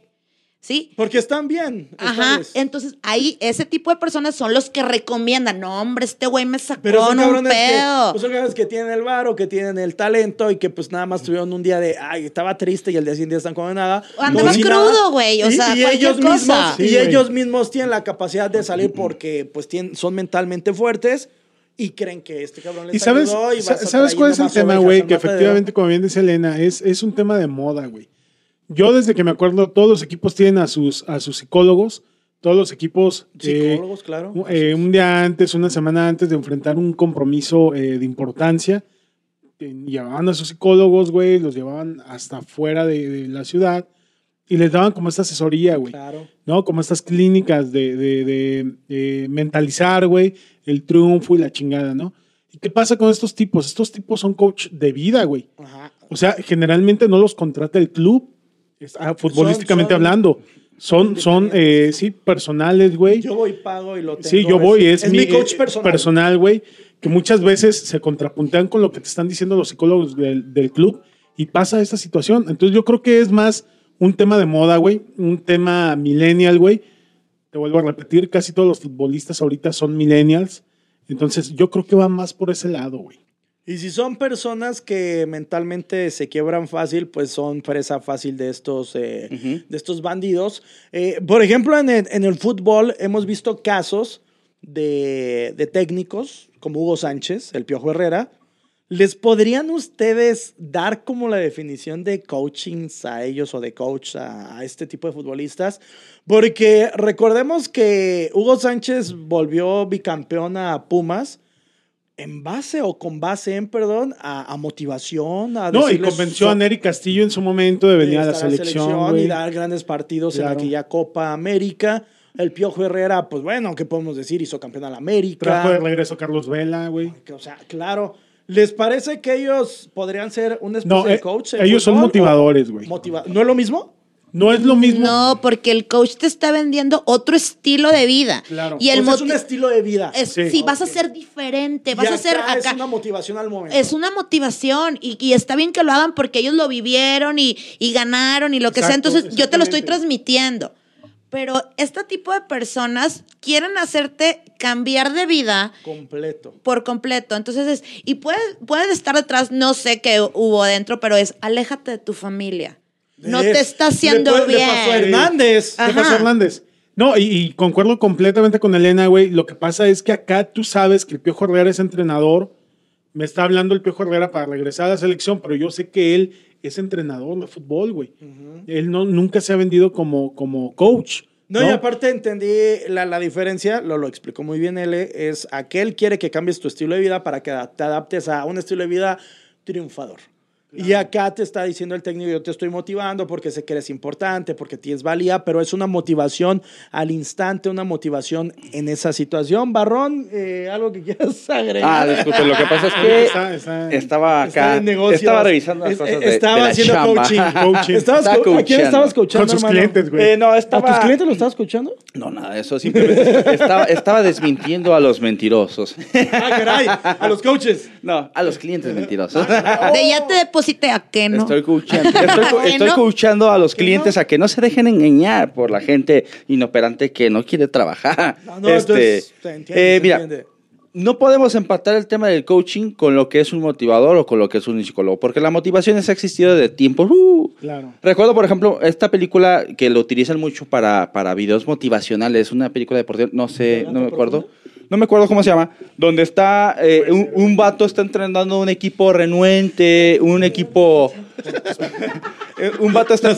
¿Sí? Porque están bien. Ajá, estables. entonces ahí ese tipo de personas son los que recomiendan, no hombre, este güey me sacó Pero son un cabrones, que, pedo. pues son cabrones que tienen el varo, que tienen el talento y que pues nada más tuvieron un día de, ay, estaba triste y el día siguiente están como nada. Andaban crudo, güey, o Y- sea, y cualquier ellos mismos, y ellos mismos tienen la capacidad de salir porque pues tienen, son mentalmente fuertes y creen que este cabrón les Y sabes, ayudó y ¿sabes cuál es el tema, güey? Que efectivamente, como bien dice Elena, es, es un tema de moda, güey. Yo desde que me acuerdo, todos los equipos tienen a sus, a sus psicólogos, todos los equipos eh, Psicólogos, claro. un- eh, un día antes, una semana antes de enfrentar un compromiso eh, de importancia, llevaban a sus psicólogos, güey, los llevaban hasta fuera de, de la ciudad y les daban como esta asesoría, güey. Claro. ¿no? Como estas clínicas de, de- de, mentalizar, güey, el triunfo y la chingada, ¿no? ¿Y qué pasa con estos tipos? Estos tipos son coach de vida, güey. Ajá. O sea, generalmente no los contrata el club, ah, futbolísticamente son- hablando. Son, son, eh, sí, personales, güey. Yo voy, pago y lo tengo. Sí, yo voy, es, mi, coach eh, personal. personal, güey, que muchas veces se contrapuntean con lo que te están diciendo los psicólogos del, del club y pasa esta situación. Entonces yo creo que es más un tema de moda, güey, un tema millennial, güey. Te vuelvo a repetir, casi todos los futbolistas ahorita son millennials. Entonces yo creo que va más por ese lado, güey. Y si son personas que mentalmente se quiebran fácil, pues son presa fácil de estos, eh, Ujú. de estos bandidos. Eh, por ejemplo, en el, en el fútbol hemos visto casos de, de técnicos como Hugo Sánchez, el Piojo Herrera. ¿Les podrían ustedes dar como la definición de coachings a ellos o de coach a, a este tipo de futbolistas? Porque recordemos que Hugo Sánchez volvió bicampeón a Pumas en base o con base en, perdón, a, a motivación, a No, y convenció a Nery Castillo en su momento de venir a la en selección, y dar grandes partidos en Claro. aquella Copa América. El Piojo Herrera, pues bueno, ¿qué podemos decir? Hizo campeón a la América. Trajo de regreso Carlos Vela, güey. O sea, claro. ¿Les parece que ellos podrían ser un especie No, de eh, coach? en ellos son fútbol motivadores, güey. motiva- ¿No es lo mismo? No es lo mismo. No, porque el coach te está vendiendo otro estilo de vida. Claro. Y el O sea, es un estilo de vida. es- Sí. sí, vas a ser diferente, Y vas a ser acá. Es una motivación al momento. Es una motivación y, y está bien que lo hagan porque ellos lo vivieron y, y ganaron y lo que sea. Entonces yo te lo estoy transmitiendo. Pero este tipo de personas quieren hacerte cambiar de vida completo. por completo. Entonces es, y puedes, puedes estar detrás, no sé qué hubo adentro, pero es, aléjate de tu familia. No te está haciendo le le bien. pasó a Hernández. Ah. ¿Qué pasó, Ajá. Hernández? No, y, y concuerdo completamente con Elena, güey. Lo que pasa es que acá tú sabes que el Piojo Herrera es entrenador. Me está hablando el Piojo Herrera para regresar a la selección, pero yo sé que él es entrenador de fútbol, güey. Él no, nunca se ha vendido como, como coach. No, y aparte entendí la, la diferencia, lo, lo explicó muy bien él, es aquel quiere que cambies tu estilo de vida para que te adaptes a un estilo de vida triunfador. Y acá te está diciendo el técnico, yo te estoy motivando porque sé que eres importante, porque tienes valía, pero es una motivación al instante, una motivación en esa situación. Barrón, eh, algo que quieras agregar. Ah, disculpe, lo que pasa es que Está- está- estaba Está acá, en negocios. estaba revisando las Es- cosas de, Estaba de la haciendo chamba. coaching. Coaching. Estabas Estaba co- ¿A quién estabas coachando, Con sus hermano? clientes, güey. Eh, no, ¿A estaba... tus clientes lo estabas escuchando? No, nada eso, simplemente estaba, estaba desmintiendo a los mentirosos. Ah, caray, a los coaches. No, a los clientes mentirosos. De ya te a qué no. Estoy coachando, estoy, co- estoy Bueno. coachando a los ¿Que clientes no? a que no se dejen engañar por la gente inoperante que no quiere trabajar. No, no, Este, entonces, se entiende, eh, se mira, entiende. no podemos empatar el tema del coaching con lo que es un motivador o con lo que es un psicólogo, porque la motivación ha existido de tiempo. uh. Claro. Recuerdo, por ejemplo, esta película que lo utilizan mucho para, para videos motivacionales, una película deportiva, no sé, no me acuerdo. No me acuerdo cómo se llama, donde está eh, un, un vato está entrenando un equipo renuente, un equipo... Eh, un, vato está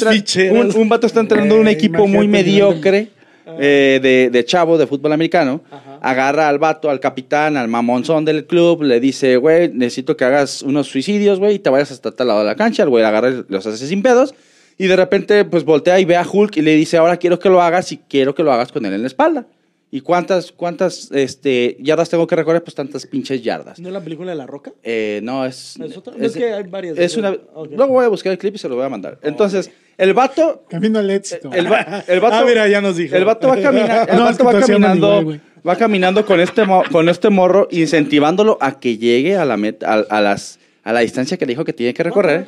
un, un vato está entrenando un Eh, equipo muy mediocre eh, de, de chavo de fútbol americano. Ajá. Agarra al vato, al capitán, al mamonzón del club, le dice, güey, necesito que hagas unos suicidios, güey, y te vayas hasta tal lado de la cancha. El güey agarra y los hace sin pedos. Y de repente, pues voltea y ve a Hulk y le dice, ahora quiero que lo hagas y quiero que lo hagas con él en la espalda. ¿Y cuántas, cuántas este, yardas tengo que recorrer? Pues tantas pinches yardas. ¿No es la película de La Roca? Eh, no, es. ¿Es otra? Es que hay varias. Es una. Luego voy a buscar el clip y se lo voy a mandar. Entonces, el vato. Camino al éxito. El, va- el vato, Ah, mira, ya nos dijo. El vato va caminando, el No, vato va caminando, igual, va caminando con este, mo- con este morro, incentivándolo a que llegue a la meta, a, a las, a la distancia que le dijo que tiene que recorrer.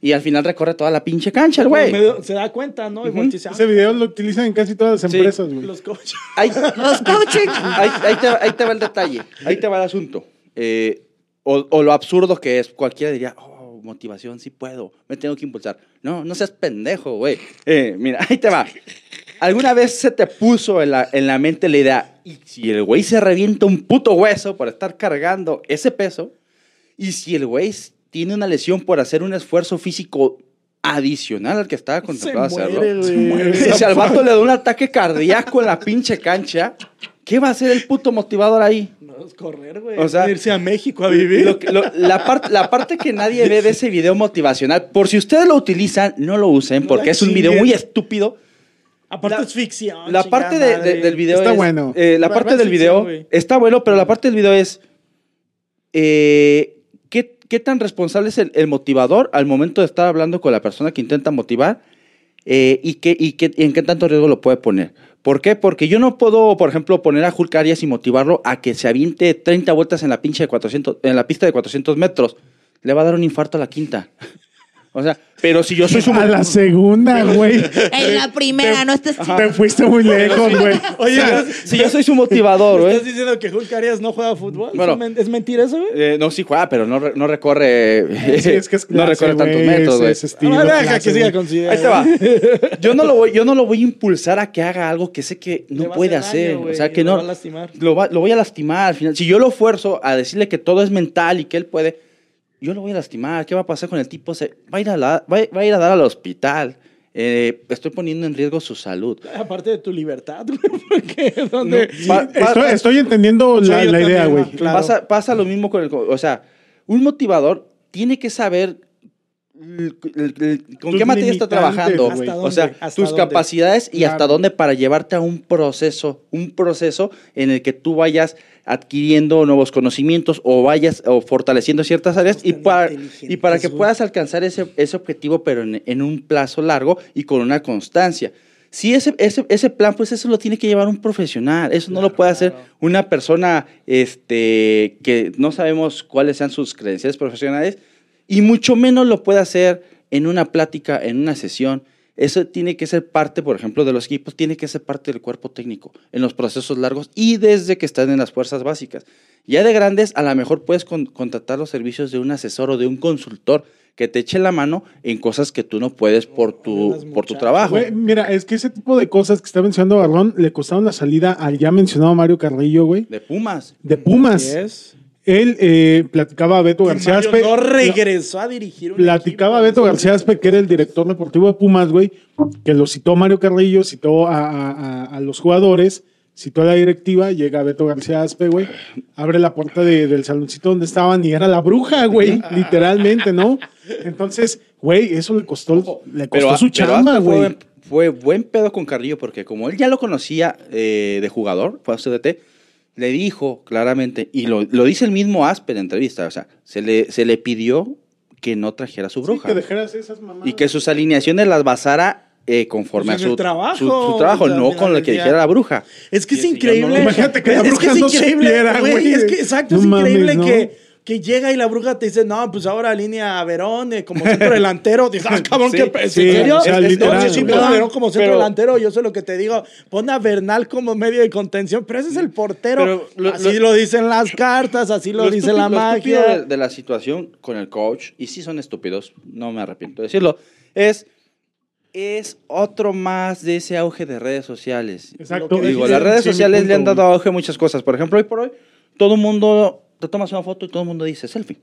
Y al final recorre toda la pinche cancha, el güey. Se da cuenta, ¿no? Y voltea y dice, Ese ah, video lo utilizan en casi todas las Sí. empresas, güey. los coaches. Ahí, Los coaching. ahí, ahí te, ahí te va el detalle, ahí te va el asunto. Eh, o, o lo absurdo que es, cualquiera diría, oh, motivación, sí puedo, me tengo que impulsar. No, no seas pendejo, güey. Eh, mira, ahí te va. ¿Alguna vez se te puso en la, en la mente la idea, y si el güey se revienta un puto hueso por estar cargando ese peso, y si el güey tiene una lesión por hacer un esfuerzo físico adicional al que estaba Se contemplado hacerlo. muere. Si al vato le da un ataque cardíaco en la pinche cancha, ¿qué va a hacer el puto motivador ahí? No es correr, güey. O sea, irse a México a vivir. Lo que- lo- la, parte la parte que nadie ve de ese video motivacional, por si ustedes lo utilizan, no lo usen porque es un video muy estúpido. Aparte la- es ficción. La parte de- de- madre. del video Está es- bueno. eh, la parte del ficción, video está bueno, pero la parte del video es eh, ¿qué, tan responsable es el, el motivador al momento de estar hablando con la persona que intenta motivar eh, y, qué, y, qué- y en qué tanto riesgo lo puede poner. ¿Por qué? Porque yo no puedo, por ejemplo, poner a Hulk Arias y motivarlo a que se aviente 30 vueltas en la pinche de 400, en la pista de 400 metros. Le va a dar un infarto a la quinta. O sea, pero si yo soy su A la segunda, güey. En la primera, no estés Te fuiste muy lejos, güey. Oye, si yo soy su motivador, ¿estás güey. diciendo que Hulk Arias no juega fútbol? Bueno. ¿Es men- ¿Es mentira eso, güey? Eh, no, sí juega, pero no, no recorre. Sí, es que es no recorre tantos metros, güey. es estilo, Ah, deja clase, que siga güey. con su idea. Ahí te va. Yo no, lo voy, yo no lo voy a impulsar a que haga algo que sé que no puede hacer daño, o sea, que lo no. va a lastimar. Lo, va- lo voy a lastimar al final. Si yo lo fuerzo a decirle que todo es mental y que él puede, yo lo voy a lastimar. ¿Qué va a pasar con el tipo? Se, va, a ir a la- va, a- va a ir a dar al hospital. Eh, estoy poniendo en riesgo su salud. Aparte de tu libertad, güey, porque donde... Pa- pa- Estoy, estoy entendiendo la, idea, güey. Claro. Pasa, pasa lo mismo con el... O sea, un motivador tiene que saber con Tus qué materia está trabajando. güey. ¿Hasta O sea, dónde? ¿Hasta tus dónde? capacidades y hasta dónde para llevarte a un proceso, un proceso en el que tú vayas adquiriendo nuevos conocimientos o vayas o fortaleciendo ciertas áreas y para, y para que puedas alcanzar ese, ese objetivo, pero en, en un plazo largo y con una constancia. Si ese, ese, ese plan, pues eso lo tiene que llevar un profesional. Eso no lo puede hacer una persona este, que no sabemos cuáles sean sus credenciales profesionales y mucho menos lo puede hacer en una plática, en una sesión. Eso tiene que ser parte, por ejemplo, de los equipos, tiene que ser parte del cuerpo técnico en los procesos largos y desde que están en las fuerzas básicas. Ya de grandes, a lo mejor puedes con- contratar los servicios de un asesor o de un consultor que te eche la mano en cosas que tú no puedes por tu, por tu trabajo. Güey, mira, es que ese tipo de cosas que está mencionando Barrón le costaron la salida al ya mencionado Mario Carrillo, güey, De Pumas. de Pumas. Así es. Él eh, platicaba a Beto García Aspe. no regresó a dirigir un Platicaba equipo. Beto García Aspe, que era el director deportivo de Pumas, güey, que lo citó Mario Carrillo, citó a, a- a- a los jugadores, citó a la directiva, llega Beto García Aspe, güey, abre la puerta de- del saloncito donde estaban y era la bruja, güey, literalmente, ¿no? Entonces, güey, eso le costó, le costó su chamba, fue güey. buen- Fue buen pedo con Carrillo porque como él ya lo conocía eh, de jugador, fue a CDT, le dijo claramente, y lo, lo dice el mismo Aspe en la entrevista, o sea, se le, se le pidió que no trajera a su Sí, bruja que dejaras esas mamadas. y que sus alineaciones las basara eh, conforme Pues a su trabajo, su, su trabajo, o sea, al no con lo que dijera la bruja. Es que es increíble. no- Imagínate que la es, es bruja es no increíble, supiera, güey. Es que, exacto, es No increíble ¿no? que, que llega y la bruja te dice, no, pues ahora línea a Verón eh, como centro delantero. Dices, ah, cabrón, Sí, ¿qué pe- ¿En sí, serio? o sea, no, sí, sí, güey. pon a Verón como centro Pero- delantero. Yo sé lo que te digo. Pon a Bernal como medio de contención, pero ese es el portero. Lo- así lo, lo- dicen las cartas, así lo, dice estúpido- la lo magia. de, de la situación con el coach, y sí son estúpidos, no me arrepiento de decirlo, es, es otro más de ese auge de redes sociales. Exacto. Lo Digo, las redes sí, sociales le han dado auge a muchas cosas. Por ejemplo, hoy por hoy, todo el mundo, te tomas una foto y todo el mundo dice selfie.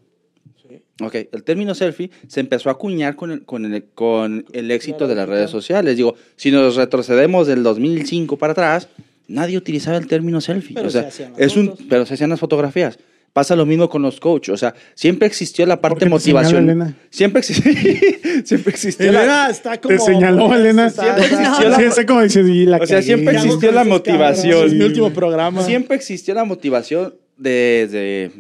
Ok, el término selfie se empezó a acuñar con el, con el, con el éxito Claro, de las redes sociales. Digo, si nos retrocedemos del 2005 para atrás, nadie utilizaba el término selfie. Pero o sea, se hacían las es un, pero se hacían las fotografías. Pasa lo mismo con los coaches. O sea, siempre existió la parte motivación. Siempre existió. siempre existió la- Elena está como... Te señaló, Elena. Está- Siempre existió la- Sí, la O sea, siempre ¿Qué hago existió la motivación. Es mi último programa. Siempre existió la motivación desde,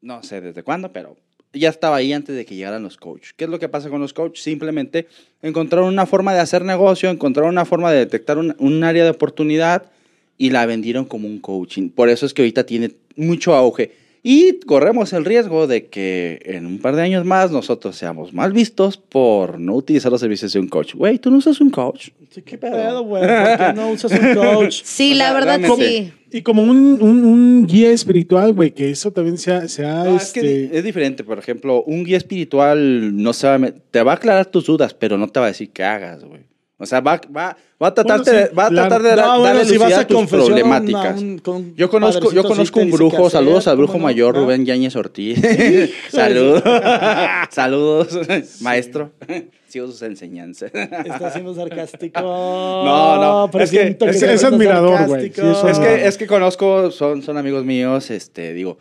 no sé desde cuándo, pero ya estaba ahí antes de que llegaran los coaches. ¿Qué es lo que pasa con los coaches? Simplemente encontraron una forma de hacer negocio, encontraron una forma de detectar un, un área de oportunidad y la vendieron como un coaching. Por eso es que ahorita tiene mucho auge. Y corremos el riesgo de que en un par de años más nosotros seamos mal vistos por no utilizar los servicios de un coach. Güey, ¿tú no usas un coach? Sí, ¿Qué pedo, güey? ¿Por qué no usas un coach? Sí, la verdad realmente- sí. Y como un, un, un guía espiritual, güey, que eso también se ha... Se ha, No, es que este, es diferente. Por ejemplo, un guía espiritual no se va a met- te va a aclarar tus dudas, pero no te va a decir qué hagas, güey. O sea, va, va, va a tratar, Bueno, sí, va a tratar de, No, dar- bueno, darle si vas a tus problemáticas. a un- con yo conozco, yo conozco un brujo, saludos hacer, al brujo mayor ¿Ah? Rubén Yáñez Ortiz. Saludos. Saludos, maestro. Sigo sus enseñanzas. Está siendo sarcástico. No, no, pero es que- es- es admirador, güey. Sí, Es No. que, es que conozco, son, son amigos míos, este, digo,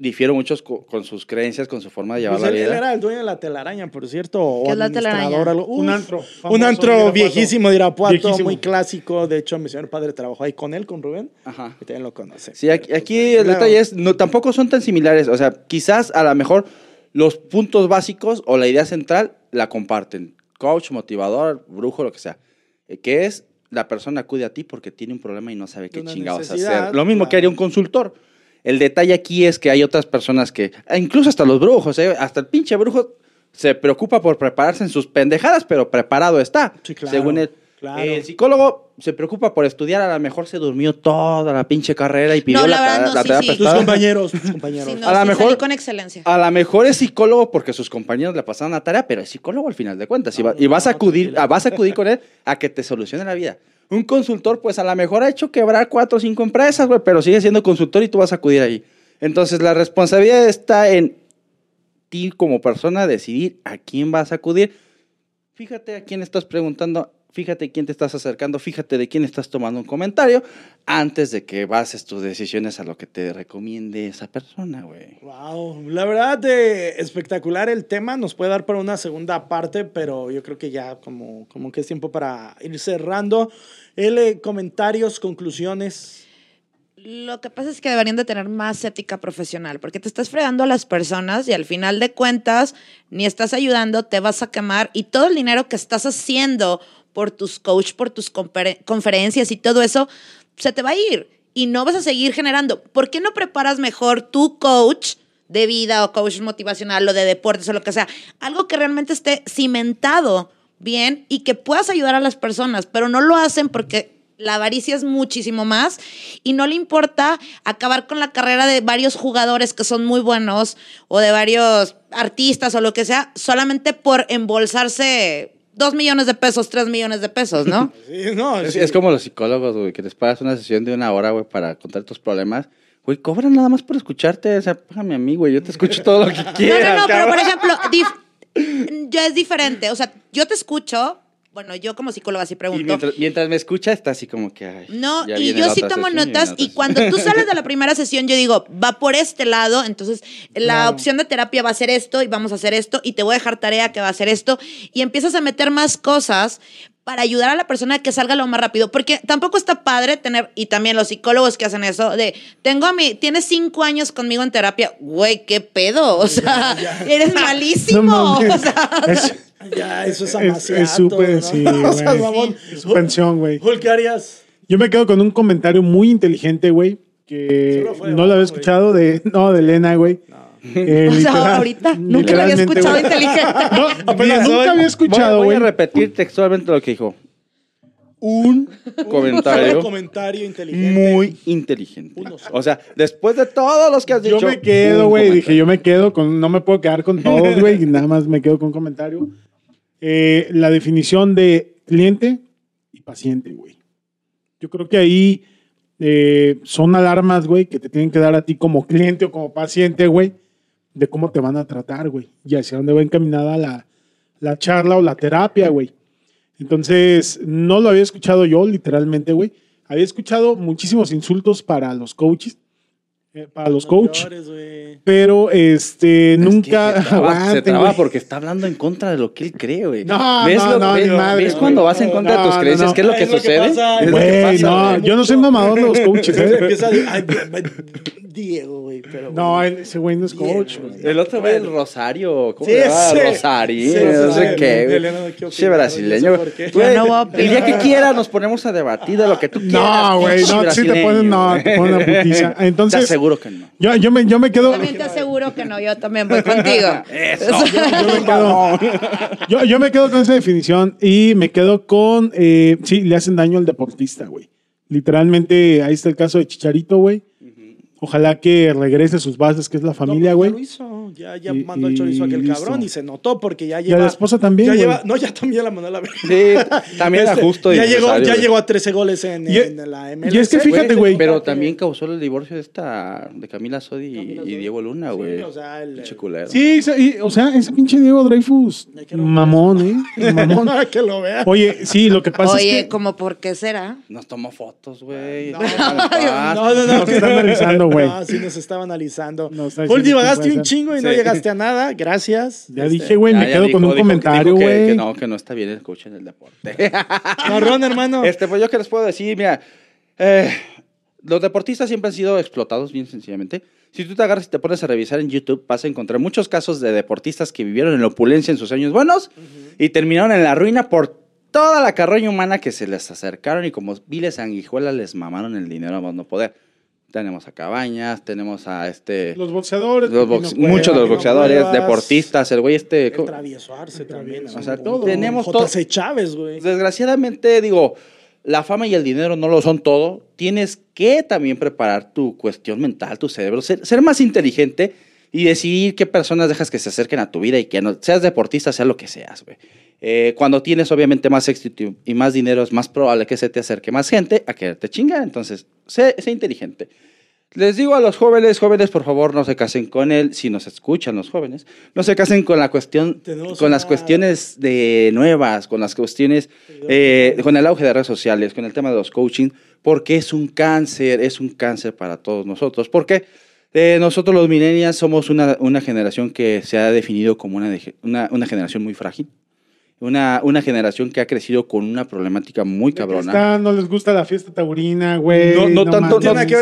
difiero muchos co- con sus creencias, con su forma de llevar Pues la él, él vida. era el dueño de la telaraña, por cierto. o ¿Qué es la telaraña? Un antro Un antro de viejísimo de Irapuato, Viejísimo. muy clásico. De hecho, mi señor padre trabajó ahí con él, con Rubén. Ajá. Y también lo conoce. Sí, aquí, pues, el detalle es, no, tampoco son tan similares. O sea, quizás a lo mejor los puntos básicos o la idea central la comparten. Coach, motivador, brujo, lo que sea. Eh, que es la persona acude a ti porque tiene un problema y no sabe qué Una chingados hacer. Lo mismo que haría un consultor. El detalle aquí es que hay otras personas que, e incluso hasta los brujos, ¿eh? hasta el pinche brujo se preocupa por prepararse en sus pendejadas, pero preparado está. Sí, claro, Según él. claro. El psicólogo se preocupa por estudiar, a lo mejor se durmió toda la pinche carrera y pidió No, la, la verdad, ta- no, la sí, tarea sí. Tus compañeros, tus compañeros. Sí, no, A la sí mejor- con excelencia. A lo mejor es psicólogo porque sus compañeros le pasaron la tarea, pero es psicólogo al final de cuentas. Y, va- y vas, a acudir, a- vas a acudir con él a que te solucione la vida. Un consultor, pues a lo mejor ha hecho quebrar cuatro o cinco empresas, güey, pero sigue siendo consultor y tú vas a acudir ahí. Entonces la responsabilidad está en ti como persona decidir a quién vas a acudir. Fíjate a quién estás preguntando, fíjate quién te estás acercando, fíjate de quién estás tomando un comentario antes de que bases tus decisiones a lo que te recomiende esa persona, güey. Wow, la verdad eh, espectacular el tema, nos puede dar para una segunda parte, pero yo creo que ya como, como que es tiempo para ir cerrando. El, eh, comentarios, conclusiones. Lo que pasa es que deberían de tener más ética profesional, porque te estás fregando a las personas y al final de cuentas ni estás ayudando, te vas a quemar y todo el dinero que estás haciendo por tus coach, por tus conferencias y todo eso, se te va a ir y no vas a seguir generando. ¿Por qué no preparas mejor tu coach de vida o coach motivacional o de deportes o lo que sea? Algo que realmente esté cimentado bien y que puedas ayudar a las personas, pero no lo hacen porque la avaricia es muchísimo más y no le importa acabar con la carrera de varios jugadores que son muy buenos o de varios artistas o lo que sea, solamente por embolsarse dos millones de pesos, tres millones de pesos, ¿no? Sí, no, Es, sí. es como los psicólogos, güey, que les pagas una sesión de una hora, güey, para contar tus problemas. Güey, cobran nada más por escucharte. O sea, págame a mí, güey. Yo te escucho todo lo que No, quieras. no, no, pero cabrón. por ejemplo, dif- ya es diferente. O sea, yo te escucho, bueno, yo como psicóloga sí Y pregunto. mientras, mientras me escucha, está así como que. ay, No, y yo sí tomo notas y cuando tú sales de la primera sesión yo digo, va por este lado, entonces la opción de terapia va a ser esto y vamos a hacer esto y te voy a dejar tarea que va a ser esto y empiezas a meter más cosas para ayudar a la persona a que salga lo más rápido, porque tampoco está padre tener, y también los psicólogos que hacen eso, de, tengo a mi, tienes cinco años conmigo en terapia, güey, qué pedo, o sea, eres malísimo, No o sea, Es, Ya, eso es amaciato, es súper, ¿no? sí, O sea. Es su pensión, güey. Hulk, ¿qué harías? Yo me quedo con un comentario muy inteligente, güey, que no lo había escuchado de, no, de Elena, güey. Eh, o sea, literal- ahorita nunca lo había escuchado güey. inteligente. No, Apenas nunca hoy. había escuchado, Voy, voy a repetir textualmente lo que dijo. Un comentario comentario inteligente. muy inteligente. O sea, después de todos los que has dicho. Yo me quedo, güey. Dije, yo me quedo con. No me puedo quedar con todos, güey. y Nada más me quedo con un comentario. Eh, la definición de cliente y paciente, güey. Yo creo que ahí eh, son alarmas, güey, que te tienen que dar a ti como cliente o como paciente, güey, de cómo te van a tratar, güey. Y hacia dónde va encaminada la, la charla o la terapia, güey. Entonces, no lo había escuchado yo, literalmente, güey. Había escuchado muchísimos insultos para los coaches, eh, para los No coaches, pero este, Es que nunca. se traba, se porque está hablando en contra de lo que él cree, güey. No, ¿Ves, no, lo- no, ves- madre, ves cuando vas en contra de tus creencias? no. ¿Qué es lo Es que lo que sucede? pasa, Es pasa, no, yo no soy mamador de los coaches, ¿eh? Diego, güey, pero... No, ese güey no es coach. El otro güey, el Rosario. ¿Cómo Sí, se. Rosario. No sé qué. güey. Brasileño. el día que quiera nos ponemos a debatir de lo que tú quieras. No, güey, no, sí te ponen, no, te ponen una putiza. Entonces, aseguro que no. yo, yo, me, yo me quedo. También te aseguro que no, yo también voy contigo. Eso. Yo me quedo, yo, yo me quedo con esa definición y me quedo con. eh, sí, le hacen daño al deportista, güey. Literalmente, ahí está el caso de Chicharito, güey. Ojalá que regrese a sus bases, que es la familia, No, güey. Ya lo hizo. Ya, ya Y- mandó el chorizo a aquel listo. cabrón y se notó porque ya Y lleva. a la esposa también, Ya lleva, no, ya también la mandó a la verga. Sí, también era Este, justo. Ya llegó, ya llegó a 13 goles en, Y- en la MLS. y es que fíjate, güey. Pero también causó el divorcio de esta, de Camila Sodi Camila y. Diego Luna, Sí, güey. o sea, el- Pinche culero. Sí, sí, y, o sea, ese pinche Diego Dreyfus, mamón, ¿eh? Mamón. que lo vea. Oye, sí, lo que pasa Oye, es que como por qué será? Nos tomó fotos, güey. No. No, no, no. Nos está analizando, güey. No, sí nos estaba analizando. Paul, divagaste un chingo y no llegaste a nada. Gracias. ya Este, dije, güey, me quedo dijo- con un dijo- comentario, que- güey. Que, no, que no está bien el coach en el deporte. Marrón, hermano. Este, pues yo que les puedo decir, mira, eh, los deportistas siempre han sido explotados, bien sencillamente. Si tú te agarras y te pones a revisar en YouTube, vas a encontrar muchos casos de deportistas que vivieron en la opulencia en sus años buenos y terminaron en la ruina por toda la carroña humana que se les acercaron y como viles sanguijuelas les mamaron el dinero a más no poder. Tenemos a Cabañas, tenemos a este... Los boxeadores. los muchos de los boxeadores, Cuevas, deportistas, el güey este... El travieso Arce también. O sea, todo. tenemos todo- Chávez, güey. Desgraciadamente, digo, la fama y el dinero no lo son todo. Tienes que también preparar tu cuestión mental, tu cerebro, ser, ser más inteligente y decidir qué personas dejas que se acerquen a tu vida y que no seas deportista, sea lo que seas, güey. Eh, cuando tienes obviamente más éxito y más dinero, es más probable que se te acerque más gente a quererte chingar. Entonces, sé, sé inteligente. Les digo a los jóvenes, jóvenes, por favor, no se casen con él, si nos escuchan los jóvenes, no se casen con la cuestión, Tenemos con las cuestiones de nuevas, con las cuestiones, eh, con el auge de redes sociales, con el tema de los coaching, porque es un cáncer, es un cáncer para todos nosotros. Porque eh, nosotros los millennials somos una, una generación que se ha definido como una, una, una generación muy frágil, una, una generación que ha crecido con una problemática muy cabrona. está, no les gusta la fiesta taurina, güey. No, no tanto,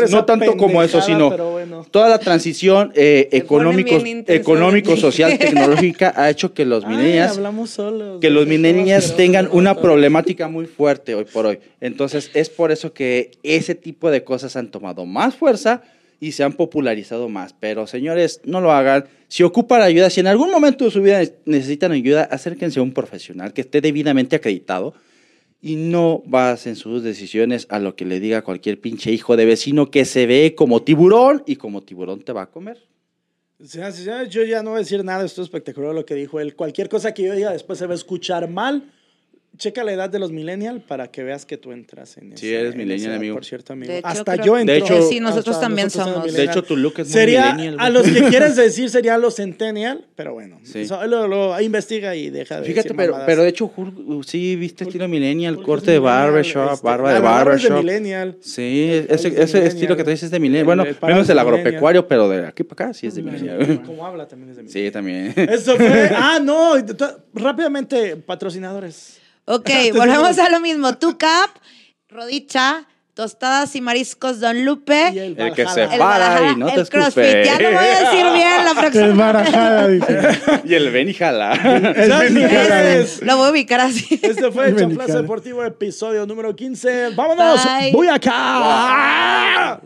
no, tanto como eso, sino bueno. toda la transición eh, económico, económico, social, tecnológica ha hecho que los solos. que los tengan una problemática muy fuerte hoy por hoy. Entonces, es por eso que ese tipo de cosas han tomado más fuerza y se han popularizado más. Pero, señores, no lo hagan. Si ocupan ayuda, si en algún momento de su vida necesitan ayuda, acérquense a un profesional que esté debidamente acreditado y no basen sus decisiones a lo que le diga cualquier pinche hijo de vecino que se ve como tiburón y como tiburón te va a comer. Señores, yo ya no voy a decir nada, esto es espectacular lo que dijo él. Cualquier cosa que yo diga después se va a escuchar mal. Checa la edad de los millennials para que veas que tú entras en Sí, ese- eres en millennial, esa edad, amigo. Por cierto, amigo. De hecho, Hasta creo- yo entro. De hecho- Sí, nosotros hasta también nosotros somos. De hecho, tu look es muy Sería millennial, a güey. los que quieres decir sería los centennial, pero bueno. Sí. Eso, lo, lo- investiga y deja de Fíjate, decir pero, mamadas. pero de hecho, Hulk, sí, viste estilo millennial, Hulk corte de millennial, barbershop, este, barba la de barba es de barbershop. millennial. Sí, Es ese, millennial. estilo que traes es de millennial. El- Bueno, el parado menos es de el millennial. agropecuario, pero de aquí para acá sí es de millennial. Como habla también es de millennial. Sí, también. Eso fue. Ah, no. t- Rápidamente, patrocinadores. Ok, volvemos a lo mismo. Tu cap, rodicha, tostadas y mariscos Don Lupe. Y El, El que se el para y no te el escupe. crossfit. Ya lo voy a decir bien la próxima. barajada, dice. y el ven y jala. Señoras y señores, Lo voy a ubicar así. Este fue el delicado. Deportivo, episodio número 15. ¡Vámonos! Bye. ¡Voy acá!